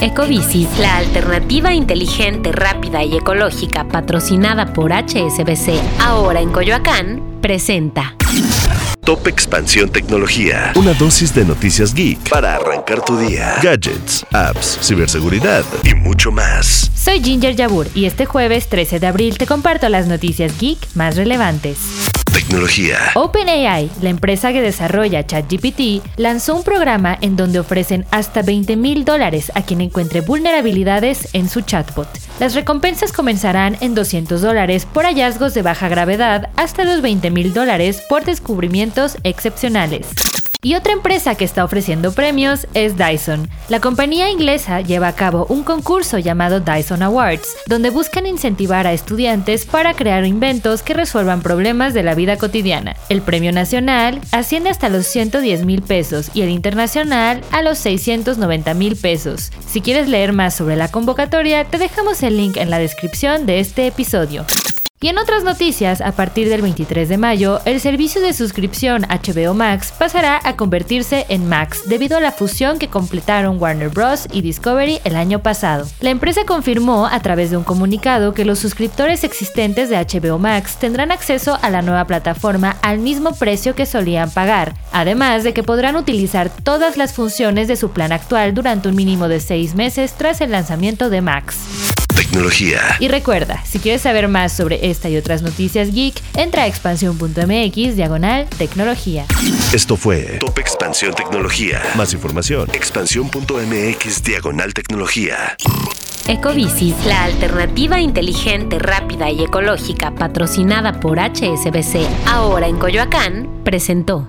Ecobici, la alternativa inteligente, rápida y ecológica patrocinada por HSBC, ahora en Coyoacán, presenta. Top Expansión Tecnología. Una dosis de noticias geek para arrancar tu día. Gadgets, apps, ciberseguridad y mucho más. Soy Ginger Yabur y este jueves 13 de abril te comparto las noticias geek más relevantes. Tecnología. OpenAI, la empresa que desarrolla ChatGPT, lanzó un programa en donde ofrecen hasta 20 mil dólares a quien encuentre vulnerabilidades en su chatbot. Las recompensas comenzarán en 200 dólares por hallazgos de baja gravedad hasta los 20 mil dólares por descubrimientos excepcionales. Y otra empresa que está ofreciendo premios es Dyson. La compañía inglesa lleva a cabo un concurso llamado Dyson Awards, donde buscan incentivar a estudiantes para crear inventos que resuelvan problemas de la vida cotidiana. El premio nacional asciende hasta los 110 mil pesos y el internacional a los 690 mil pesos. Si quieres leer más sobre la convocatoria, te dejamos el link en la descripción de este episodio. Y en otras noticias, a partir del 23 de mayo, el servicio de suscripción HBO Max pasará a convertirse en Max debido a la fusión que completaron Warner Bros. y Discovery el año pasado. La empresa confirmó a través de un comunicado que los suscriptores existentes de HBO Max tendrán acceso a la nueva plataforma al mismo precio que solían pagar, además de que podrán utilizar todas las funciones de su plan actual durante un mínimo de seis meses tras el lanzamiento de Max. Tecnología. Y recuerda, si quieres saber más sobre esta y otras noticias geek, entra a expansión.mx diagonal tecnología. Esto fue Top Expansión Tecnología. Más información, expansión.mx diagonal tecnología. Ecobici, la alternativa inteligente, rápida y ecológica patrocinada por HSBC, ahora en Coyoacán, presentó.